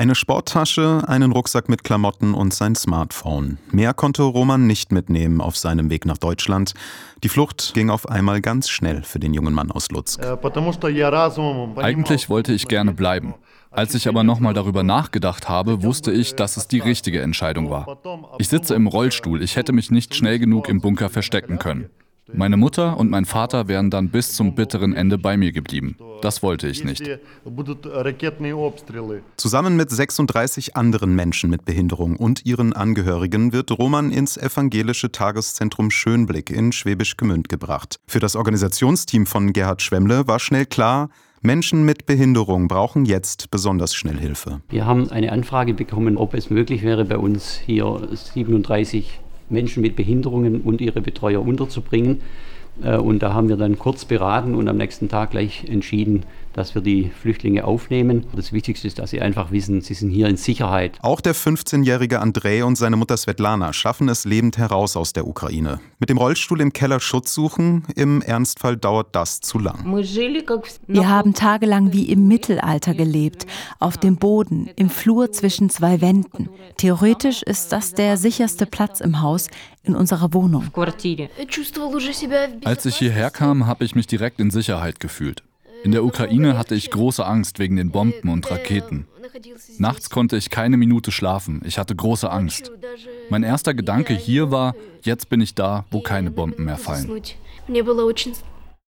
Eine Sporttasche, einen Rucksack mit Klamotten und sein Smartphone. Mehr konnte Roman nicht mitnehmen auf seinem Weg nach Deutschland. Die Flucht ging auf einmal ganz schnell für den jungen Mann aus Lutsk. Eigentlich wollte ich gerne bleiben. Als ich aber nochmal darüber nachgedacht habe, wusste ich, dass es die richtige Entscheidung war. Ich sitze im Rollstuhl, ich hätte mich nicht schnell genug im Bunker verstecken können. Meine Mutter und mein Vater wären dann bis zum bitteren Ende bei mir geblieben. Das wollte ich nicht. Zusammen mit 36 anderen Menschen mit Behinderung und ihren Angehörigen wird Roman ins evangelische Tageszentrum Schönblick in Schwäbisch Gemünd gebracht. Für das Organisationsteam von Gerhard Schwemmle war schnell klar, Menschen mit Behinderung brauchen jetzt besonders schnell Hilfe. Wir haben eine Anfrage bekommen, ob es möglich wäre, bei uns hier 37 Menschen mit Behinderungen und ihre Betreuer unterzubringen. Äh, und da haben wir dann kurz beraten und am nächsten Tag gleich entschieden, dass wir die Flüchtlinge aufnehmen. Das Wichtigste ist, dass sie einfach wissen, sie sind hier in Sicherheit. Auch der 15-jährige Andrei und seine Mutter Svetlana schaffen es lebend heraus aus der Ukraine. Mit dem Rollstuhl im Keller Schutz suchen, im Ernstfall dauert das zu lang. Wir haben tagelang wie im Mittelalter gelebt, auf dem Boden, im Flur zwischen zwei Wänden. Theoretisch ist das der sicherste Platz im Haus, in unserer Wohnung. Als ich hierher kam, habe ich mich direkt in Sicherheit gefühlt. In der Ukraine hatte ich große Angst wegen den Bomben und Raketen. Nachts konnte ich keine Minute schlafen. Ich hatte große Angst. Mein erster Gedanke hier war, jetzt bin ich da, wo keine Bomben mehr fallen.